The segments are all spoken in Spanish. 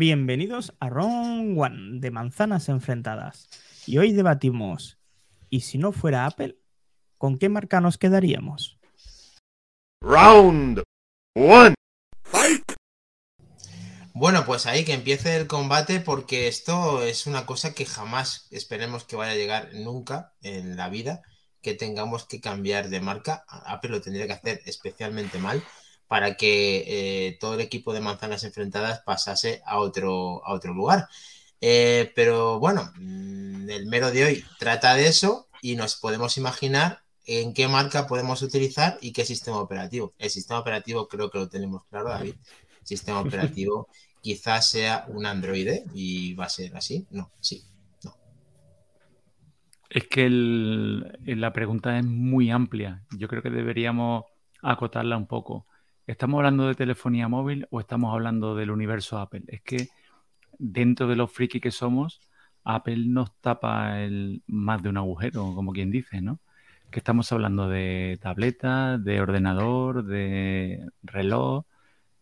Bienvenidos a Round One de Manzanas Enfrentadas. Y hoy debatimos, ¿y si no fuera Apple, con qué marca nos quedaríamos? Round One. Bueno, pues ahí que empiece el combate porque esto es una cosa que jamás esperemos que vaya a llegar nunca en la vida, que tengamos que cambiar de marca. Apple lo tendría que hacer especialmente mal para que eh, todo el equipo de manzanas enfrentadas pasase a otro, a otro lugar. Eh, pero bueno, mm, el mero de hoy trata de eso y nos podemos imaginar en qué marca podemos utilizar y qué sistema operativo. El sistema operativo creo que lo tenemos claro, David. El sistema operativo quizás sea un Android ¿eh? y va a ser así. No, sí, no. Es que la pregunta es muy amplia. Yo creo que deberíamos acotarla un poco. ¿Estamos hablando de telefonía móvil o estamos hablando del universo Apple? Es que dentro de los friki que somos, Apple nos tapa el, más de un agujero, como quien dice, ¿no? Que estamos hablando de tableta, de ordenador, de reloj,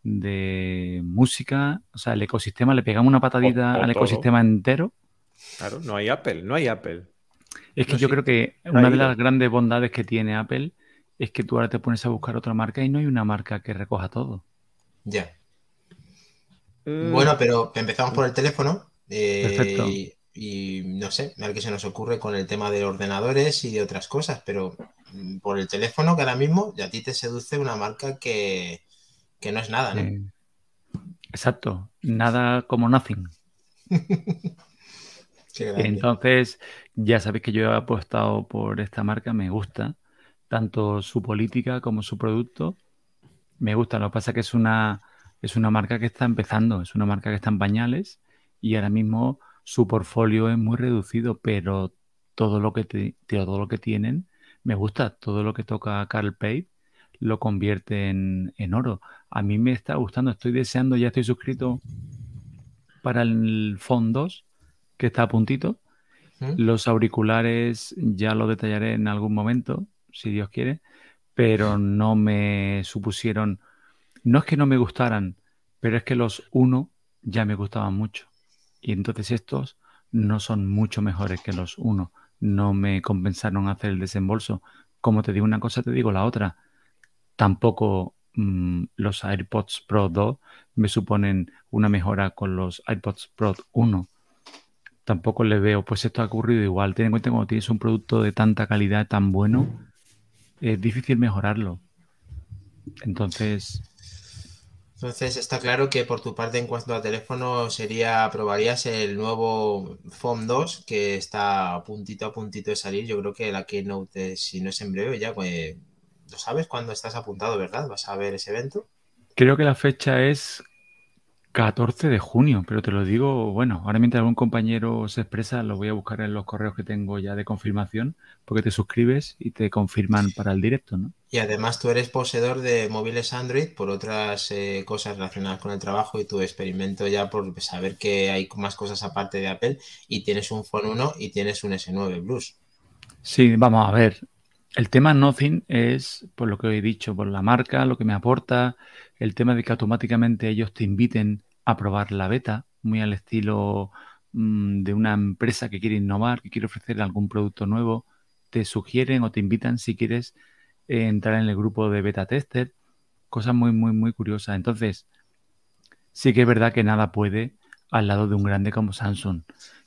de música. O sea, el ecosistema, le pegamos una patadita al ecosistema entero. Claro, no hay Apple, no hay Apple. Es que yo creo que una de las grandes bondades que tiene Apple es que tú ahora te pones a buscar otra marca y no hay una marca que recoja todo. Ya. Mm. Bueno, pero empezamos por el teléfono. Eh, y, no sé, a ver qué se nos ocurre con el tema de ordenadores y de otras cosas, pero mm, por el teléfono que ahora mismo a ti te seduce una marca que, no es nada, ¿no? Eh, exacto, nada como nothing. Entonces, ya sabéis que yo he apostado por esta marca, me gusta tanto su política como su producto. Me gusta, lo que pasa es que es una, es una marca que está empezando, es una marca que está en pañales y ahora mismo su portfolio es muy reducido, pero todo lo que, todo lo que tienen me gusta, todo lo que toca Carl Page lo convierte en, oro. A mí me está gustando, estoy deseando, ya estoy suscrito para el Phone 2, que está a puntito. Los auriculares ya lo detallaré en algún momento si Dios quiere, pero no me supusieron, no es que no me gustaran, pero es que los uno ya me gustaban mucho. Y entonces estos no son mucho mejores que los uno. No me compensaron hacer el desembolso. Como te digo una cosa, te digo la otra. Tampoco mm, los AirPods Pro 2 me suponen una mejora con los AirPods Pro 1 tampoco le veo, pues esto ha ocurrido igual. Ten en cuenta que cuando tienes un producto de tanta calidad, tan bueno, es difícil mejorarlo. Entonces. Entonces está claro que por tu parte en cuanto a teléfono sería, probarías el nuevo Phone 2 que está a puntito a puntito de salir. Yo creo que la Keynote, si no es en breve, ya pues, lo sabes cuando estás apuntado, ¿verdad? ¿Vas a ver ese evento? Creo que la fecha es 14 de junio, pero te lo digo, bueno, ahora mientras algún compañero se expresa, lo voy a buscar en los correos que tengo ya de confirmación, porque te suscribes y te confirman para el directo, ¿no? Y además tú eres poseedor de móviles Android por otras eh, cosas relacionadas con el trabajo y tu experimento ya por saber que hay más cosas aparte de Apple y tienes un Phone 1 y tienes un S9 Plus. Sí, vamos a ver. El tema Nothing es, por lo que he dicho, por la marca, lo que me aporta, el tema de que automáticamente ellos te inviten a probar la beta, muy al estilo mm, de una empresa que quiere innovar, que quiere ofrecer algún producto nuevo, te sugieren o te invitan si quieres eh, entrar en el grupo de beta tester, cosas muy, muy, muy curiosas. Entonces, sí que es verdad que nada puede al lado de un grande como Samsung.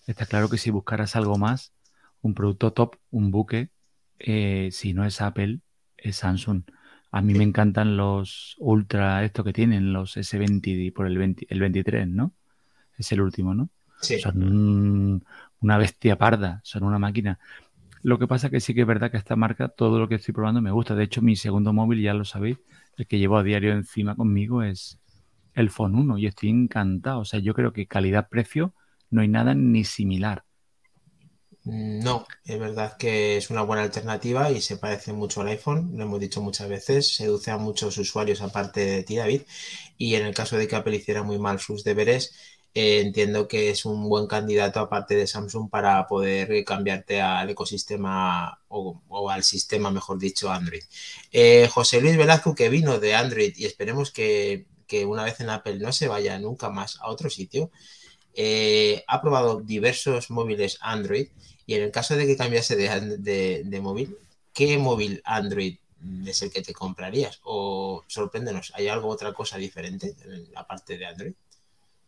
Está claro que si buscaras algo más, un producto top, un buque, eh, si no es Apple, es Samsung. A mí me encantan los Ultra, esto que tienen, los S20 por el, 20, el 23, ¿no? Es el último, ¿no? Sí. Son una bestia parda, son una máquina. Lo que pasa es que sí que es verdad que esta marca, todo lo que estoy probando me gusta. De hecho, mi segundo móvil, ya lo sabéis, el que llevo a diario encima conmigo es el Phone 1 y estoy encantado. O sea, yo creo que calidad-precio no hay nada ni similar. No, es verdad que es una buena alternativa y se parece mucho al iPhone, lo hemos dicho muchas veces, seduce a muchos usuarios aparte de ti, David, y en el caso de que Apple hiciera muy mal sus deberes, eh, entiendo que es un buen candidato aparte de Samsung para poder cambiarte al ecosistema o, al sistema, mejor dicho, Android. Eh, José Luis Velasco, que vino de Android y esperemos que, que una vez en Apple no se vaya nunca más a otro sitio, eh, ha probado diversos móviles Android y en el caso de que cambiase de, de- móvil, ¿qué móvil Android es el que te comprarías? O sorpréndenos, ¿hay algo otra cosa diferente en- aparte de Android?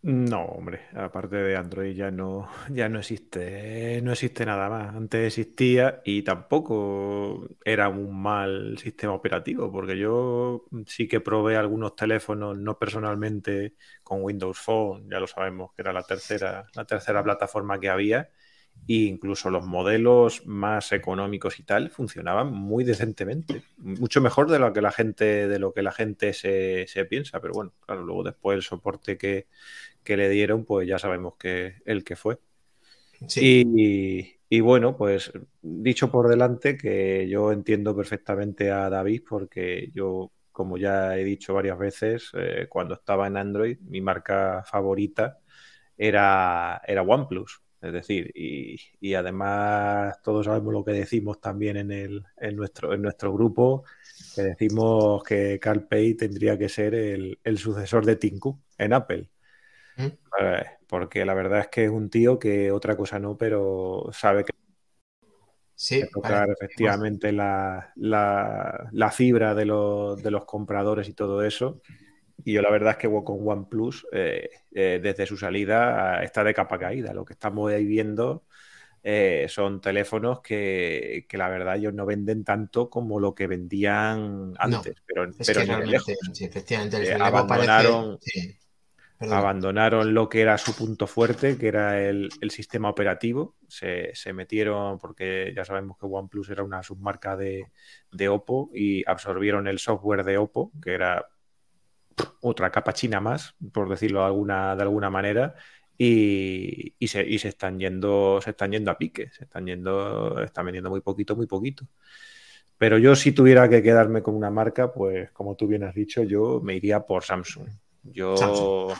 No, hombre, aparte de Android ya no, ya no existe, no existe nada más. Antes existía y tampoco era un mal sistema operativo, porque yo sí que probé algunos teléfonos, no personalmente, con Windows Phone, ya lo sabemos que era la tercera, la tercera plataforma que había, e incluso los modelos más económicos y tal funcionaban muy decentemente, mucho mejor de lo que la gente, de lo que la gente se, se piensa, pero bueno, claro, luego después el soporte que que le dieron, pues ya sabemos que el que fue. Sí, Y, y bueno, pues dicho por delante que yo entiendo perfectamente a David porque yo, como ya he dicho varias veces, eh, cuando estaba en Android, mi marca favorita era, era OnePlus. Es decir, y, y además todos sabemos lo que decimos también en, el, en, nuestro, en nuestro grupo, que decimos que Carl Pei tendría que ser el, el sucesor de Tim Cook en Apple. ¿Mm? Porque la verdad es que es un tío que otra cosa no, pero sabe que sí, tocar vale. efectivamente la, la- la fibra de los, de los compradores y todo eso. Y yo la verdad es que con OnePlus, eh, eh, desde su salida, está de capa caída. Lo que estamos ahí viendo eh, son teléfonos que, que la verdad ellos no venden tanto como lo que vendían antes, pero, Es pero que realmente, lejos. sí, efectivamente, el Eh, abandonaron- parece- sí, perdón. abandonaron lo que era su punto fuerte, que era el, el sistema operativo. Se, se metieron, porque ya sabemos que OnePlus era una submarca de, de Oppo, y absorbieron el software de Oppo, que era otra capa china más, por decirlo de alguna, de alguna manera. Y, y se, y se están yendo, se están yendo a pique, se están yendo, están vendiendo muy poquito, muy poquito. Pero yo si tuviera que quedarme con una marca, pues como tú bien has dicho, yo me iría por Samsung. Yo Samsung.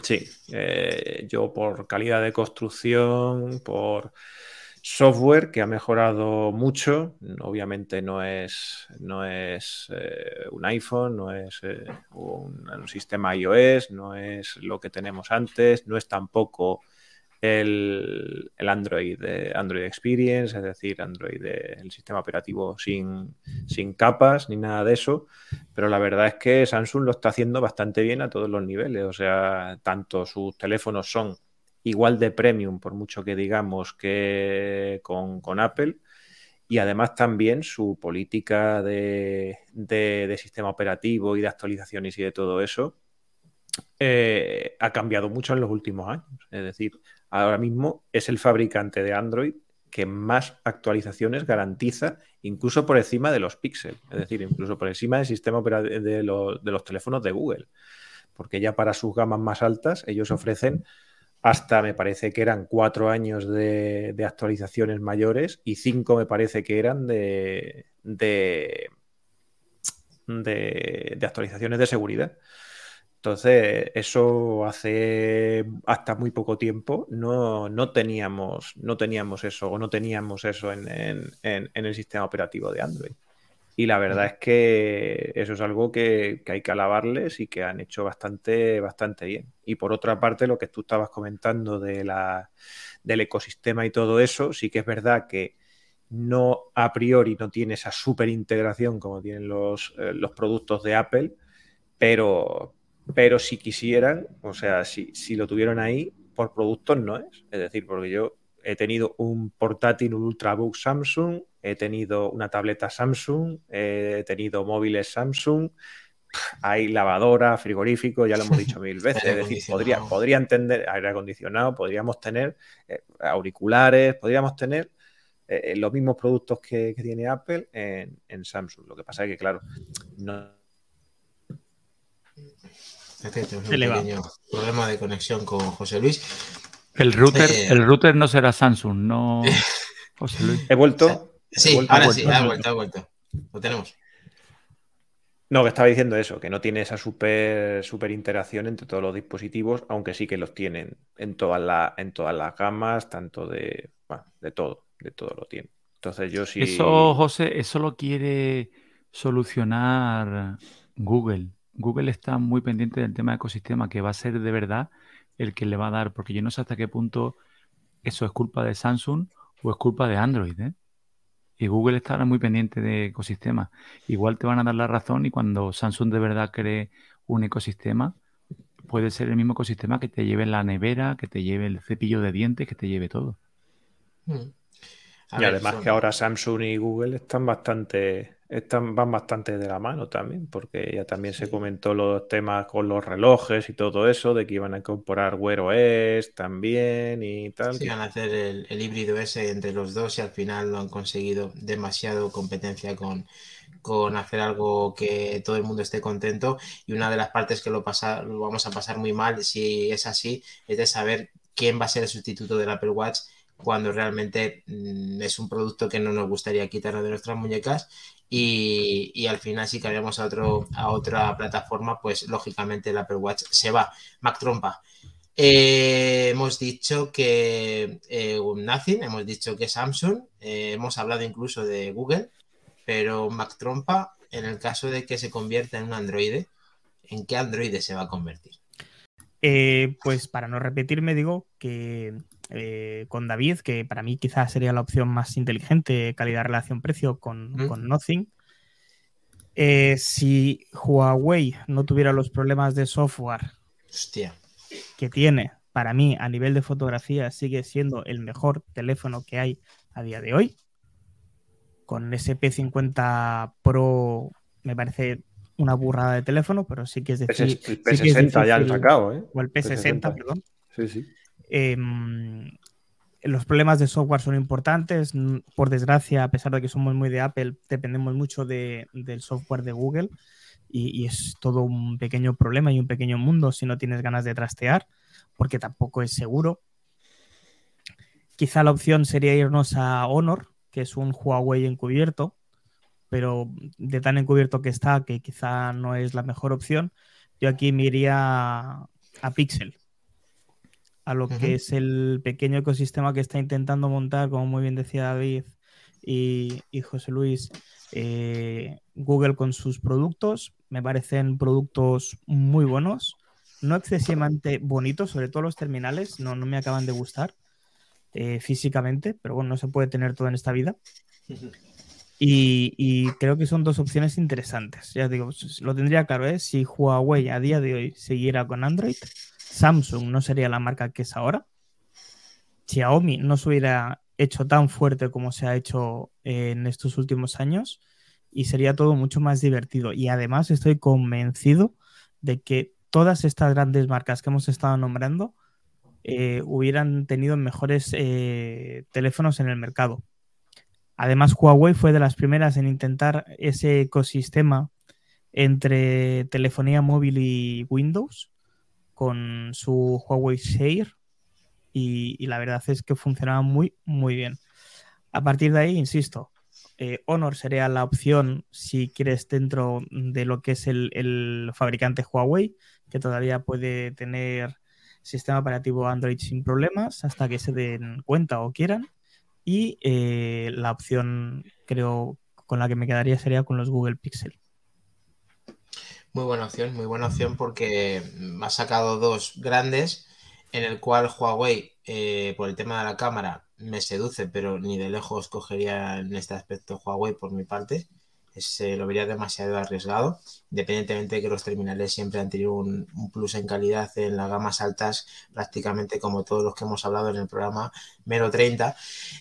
sí, eh, yo por calidad de construcción, por software que ha mejorado mucho. Obviamente no es, no es eh, un iPhone, no es eh, un, sistema iOS, no es lo que tenemos antes, no es tampoco el, el Android, de Android Experience, es decir, Android, el sistema operativo sin, sin capas ni nada de eso. Pero la verdad es que Samsung lo está haciendo bastante bien a todos los niveles. O sea, tanto sus teléfonos son igual de premium, por mucho que digamos que con, con Apple. Y además también su política de, de- sistema operativo y de actualizaciones y de todo eso eh, ha cambiado mucho en los últimos años. Es decir, ahora mismo es el fabricante de Android que más actualizaciones garantiza, incluso por encima de los Pixel, es decir, incluso por encima del sistema de los, de los teléfonos de Google, porque ya para sus gamas más altas ellos ofrecen hasta, me parece que eran cuatro años de, actualizaciones mayores y cinco me parece que eran de, de, actualizaciones de seguridad. Entonces, eso hace hasta muy poco tiempo no, no teníamos, no teníamos eso, o no teníamos eso en el sistema operativo de Android. Y la verdad es que eso es algo que, que hay que alabarles y que han hecho bastante, bastante bien. Y por otra parte, lo que tú estabas comentando de la, del ecosistema y todo eso, sí que es verdad que no a priori no tiene esa super integración como tienen los, eh, los productos de Apple, pero, pero si quisieran, o sea, si, si lo tuvieron ahí, por productos no es. Es decir, porque yo he tenido un portátil, un Ultrabook Samsung, he tenido una tableta Samsung, he tenido móviles Samsung, hay lavadora, frigorífico, ya lo hemos dicho mil veces. Es decir, podría, podría entender aire acondicionado, podríamos tener eh, auriculares, podríamos tener eh, los mismos productos que, que tiene Apple en, en Samsung. Lo que pasa es que, claro, no, Es un pequeño problema de conexión con José Luis. El router, Eh. el router no será Samsung, no José Luis. he vuelto. Sí, ahora sí, ha vuelto, ha vuelto. Lo tenemos. No, que estaba diciendo eso, que no tiene esa super, super interacción entre todos los dispositivos, aunque sí que los tienen en todas, la- en todas las gamas, tanto de, bueno, de todo, de todo lo tiene. Entonces yo sí... Eso, José, eso lo quiere solucionar Google. Google está muy pendiente del tema de ecosistema, que va a ser de verdad el que le va a dar, porque yo no sé hasta qué punto eso es culpa de Samsung o es culpa de Android, ¿eh? Y Google está ahora muy pendiente de ecosistema. Igual te van a dar la razón y cuando Samsung de verdad cree un ecosistema, puede ser el mismo ecosistema que te lleve la nevera, que te lleve el cepillo de dientes, que te lleve todo. Hmm. Y además que ahora Samsung y Google están bastante están, van bastante de la mano también, porque ya también se comentó los temas con los relojes y todo eso, de que iban a incorporar Wear OS también y tal. Sí, van a hacer el, híbrido ese entre los dos y al final no han conseguido demasiado competencia con, con hacer algo que todo el mundo esté contento. Y una de las partes que lo, pasa, lo vamos a pasar muy mal, si es así, es de saber quién va a ser el sustituto del Apple Watch cuando realmente mm, es un producto que no nos gustaría quitarlo de nuestras muñecas y, al final si cambiamos a, otro, a otra plataforma, pues lógicamente el Apple Watch se va. Mac Trompa. Eh, hemos dicho que eh, Nothing, hemos dicho que Samsung, eh, hemos hablado incluso de Google, pero Mac Trompa, en el caso de que se convierta en un Android, ¿en qué Android se va a convertir? pues para no repetirme, digo que eh, con David, que para mí quizás sería la opción más inteligente, calidad-relación-precio con, Nothing. Eh, si Huawei no tuviera los problemas de software que tiene, para mí a nivel de fotografía sigue siendo el mejor teléfono que hay a día de hoy. Con ese P50 Pro me parece una burrada de teléfono, pero sí que es decir. El P60 ya han sacado, ¿eh? O el P60, perdón. Sí, sí. Em, los problemas de software son importantes. Por desgracia, a pesar de que somos muy de Apple, dependemos mucho del software de Google y, es todo un pequeño problema y un pequeño mundo si no tienes ganas de trastear, porque tampoco es seguro. Quizá la opción sería irnos a Honor, que es un Huawei encubierto, pero de tan encubierto que está que quizá no es la mejor opción. Yo aquí me iría a Pixel, a lo que es el pequeño ecosistema que está intentando montar, como muy bien decía David y, José Luis, eh, Google con sus productos. Me parecen productos muy buenos, no excesivamente bonitos, sobre todo los terminales, no, no me acaban de gustar eh, físicamente, pero bueno, no se puede tener todo en esta vida. Y, y, creo que son dos opciones interesantes. Ya digo, lo tendría claro, ¿eh? si Huawei a día de hoy siguiera con Android, Samsung no sería la marca que es ahora. Xiaomi no se hubiera hecho tan fuerte como se ha hecho en estos últimos años y sería todo mucho más divertido. Y además estoy convencido de que todas estas grandes marcas que hemos estado nombrando eh, hubieran tenido mejores eh, teléfonos en el mercado. Además, Huawei fue de las primeras en intentar ese ecosistema entre telefonía móvil y Windows con su Huawei Share y, la verdad es que funcionaba muy, muy bien. A partir de ahí, insisto, eh, Honor sería la opción si quieres dentro de lo que es el, fabricante Huawei, que todavía puede tener sistema operativo Android sin problemas hasta que se den cuenta o quieran. Y eh, la opción, creo, con la que me quedaría sería con los Google Pixel. Muy buena opción, muy buena opción porque ha sacado dos grandes en el cual Huawei, eh, por el tema de la cámara, me seduce, pero ni de lejos cogería en este aspecto Huawei por mi parte. Se lo vería demasiado arriesgado, independientemente de que los terminales siempre han tenido un, plus en calidad en las gamas altas, prácticamente como todos los que hemos hablado en el programa Mero 30,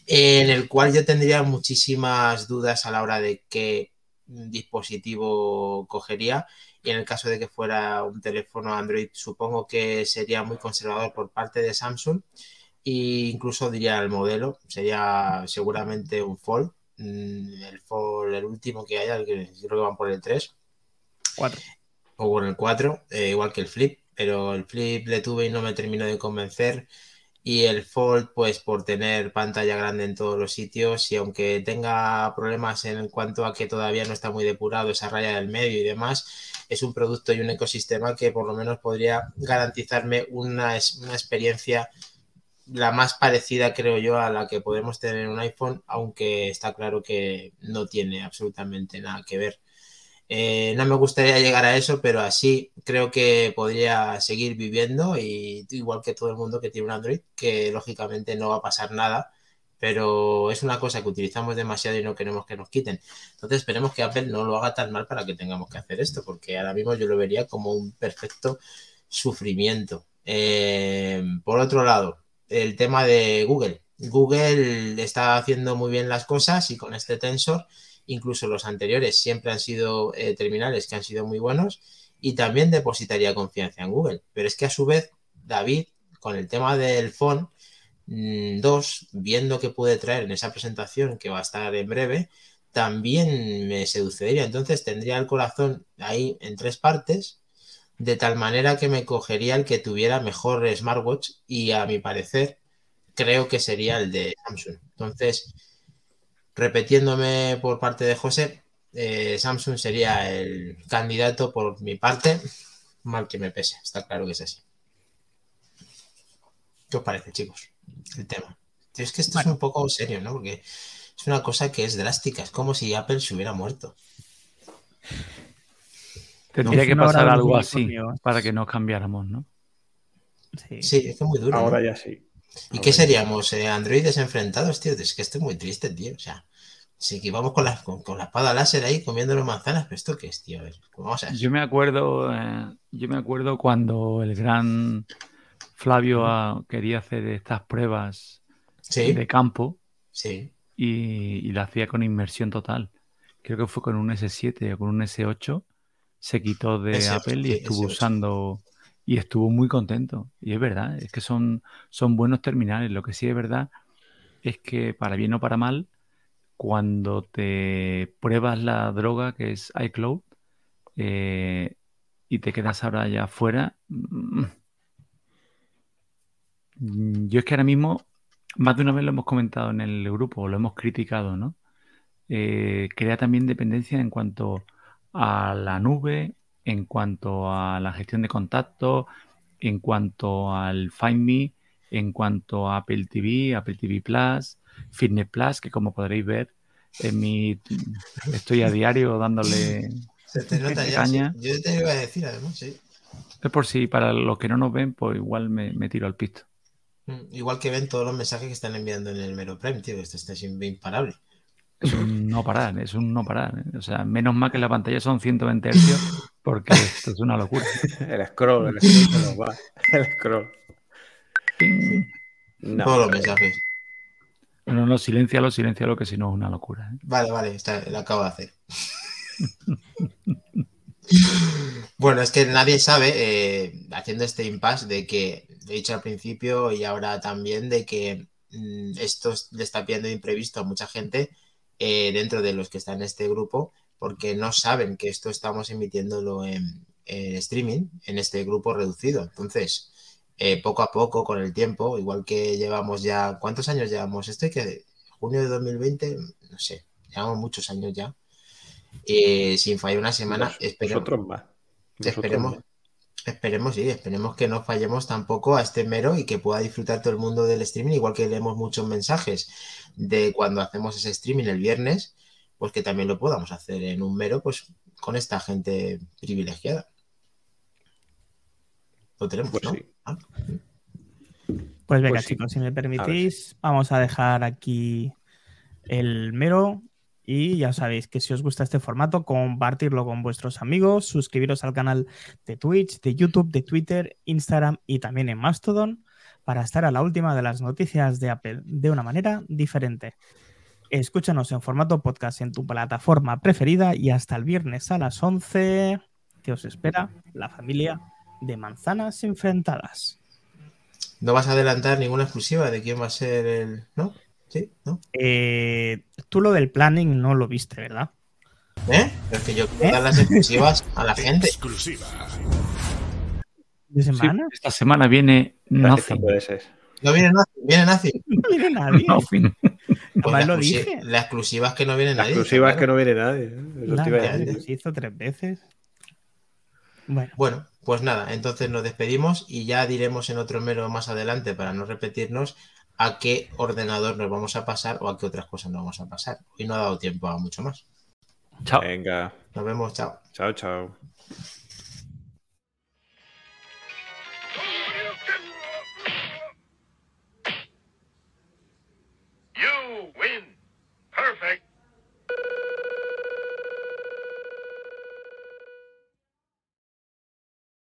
en el cual yo tendría muchísimas dudas a la hora de qué dispositivo cogería y en el caso de que fuera un teléfono Android, supongo que sería muy conservador por parte de Samsung. E incluso diría el modelo, sería seguramente un Fold. Mm, el Fold, el último que haya, creo que van por el 3. 4. O por el 4, eh, igual que el Flip. Pero el Flip le tuve y no me terminó de convencer y el Fold pues por tener pantalla grande en todos los sitios y aunque tenga problemas en cuanto a que todavía no está muy depurado esa raya del medio y demás, es un producto y un ecosistema que por lo menos podría garantizarme una, una experiencia la más parecida creo yo a la que podemos tener en un iPhone, aunque está claro que no tiene absolutamente nada que ver. Eh, no me gustaría llegar a eso, pero así creo que podría seguir viviendo y igual que todo el mundo que tiene un Android, que lógicamente no va a pasar nada, pero es una cosa que utilizamos demasiado y no queremos que nos quiten. Entonces esperemos que Apple no lo haga tan mal para que tengamos que hacer esto, porque ahora mismo yo lo vería como un perfecto sufrimiento. Eh, por otro lado, el tema de Google. Google está haciendo muy bien las cosas y con este tensor incluso los anteriores siempre han sido eh, terminales que han sido muy buenos y también depositaría confianza en Google. Pero es que a su vez, David, con el tema del phone 2, mm, viendo que puede traer en esa presentación que va a estar en breve, también me seduciría. Entonces tendría el corazón ahí en tres partes, de tal manera que me cogería el que tuviera mejor smartwatch y a mi parecer creo que sería el de Samsung. Entonces, repitiéndome por parte de José, eh, Samsung sería el candidato por mi parte, mal que me pese, está claro que es así. ¿Qué os parece, chicos? El tema. Es que esto es un poco serio, ¿no? Porque es una cosa que es drástica, es como si Apple se hubiera muerto. Tendría que pasar algo así para que nos cambiáramos, ¿no? Sí, sí es que es muy duro. Ahora ya sí. ¿Y qué seríamos? Eh, ¿Androides enfrentados, tío? Es que esto es muy triste, tío. O sea, si vamos con la, con, la espada láser ahí comiendo las manzanas, pero esto qué es, tío. A ver, vamos a yo me acuerdo, eh, yo me acuerdo cuando el gran Flavio ah, quería hacer estas pruebas de campo. Sí. Y, y la hacía con inmersión total. Creo que fue con un S7 o con un S8. Se quitó de Apple y estuvo usando y estuvo muy contento. Y es verdad, es que son, son buenos terminales. Lo que sí es verdad es que para bien o para mal, cuando te pruebas la droga que es iCloud eh, y te quedas ahora ya afuera, mm, yo es que ahora mismo, más de una vez lo hemos comentado en el grupo, lo hemos criticado, ¿no? Eh, crea también dependencia en cuanto a la nube, en cuanto a la gestión de contactos, en cuanto al Find Me, en cuanto a Apple TV, Apple TV Plus, Fitness Plus, que como podréis ver, en mi estoy a diario dándole Se te nota ya, caña. Yo te iba a decir además, sí. Es por si para los que no nos ven, pues igual me, tiro al pisto. Mm, igual que ven todos los mensajes que están enviando en el Mero Prime, tío, esto está imparable. Es un no parar, es un no parar. ¿eh? O sea, menos mal que la pantalla son 120 Hz, porque esto es una locura. el scroll, el scroll se nos va. El scroll. No, Todos los mensajes. No, no, silencialo, silencialo, que si no es una locura. ¿eh? Vale, vale, está, lo acabo de hacer. bueno, es que nadie sabe, eh, haciendo este impasse, de que, he dicho al principio y ahora también, de que mm, esto le está pidiendo imprevisto a mucha gente eh, dentro de los que están en este grupo, porque no saben que esto estamos emitiéndolo en, streaming, en este grupo reducido. Entonces, eh, poco a poco, con el tiempo, igual que llevamos ya, ¿cuántos años llevamos? Esto que junio de 2020, no sé, llevamos muchos años ya. Eh, sin fallar una semana, esperemos, esperemos, Esperemos, sí, esperemos que no fallemos tampoco a este mero y que pueda disfrutar todo el mundo del streaming, igual que leemos muchos mensajes de cuando hacemos ese streaming el viernes, pues que también lo podamos hacer en un mero, pues con esta gente privilegiada. Lo tenemos, pues ¿no? Ah. Pues venga, pues chicos, si me permitís, vamos a dejar aquí el mero y ya sabéis que si os gusta este formato, compartirlo con vuestros amigos, suscribiros al canal de Twitch, de YouTube, de Twitter, Instagram y también en Mastodon para estar a la última de las noticias de Apple de una manera diferente. Escúchanos en formato podcast en tu plataforma preferida y hasta el viernes a las 11 que os espera la familia de manzanas enfrentadas. No vas a adelantar ninguna exclusiva de quién va a ser el... ¿No? Sí, ¿no? Eh, tú lo del planning no lo viste, ¿verdad? ¿Eh? Es que yo quiero dar las exclusivas a la gente. Exclusiva. ¿De semana? esta semana viene Nothing. No viene Nothing, viene Nothing. No viene nadie. Nothing. Pues la, lo dije. la exclusiva es que no viene nadie. La exclusiva es que no viene nadie. ¿eh? Se hizo tres veces. Bueno. bueno, pues nada, entonces nos despedimos y ya diremos en otro mero más adelante para no repetirnos a qué ordenador nos vamos a pasar o a qué otras cosas nos vamos a pasar. Hoy no ha dado tiempo a mucho más. Chao. Venga, Nos vemos, chao. chao, chao.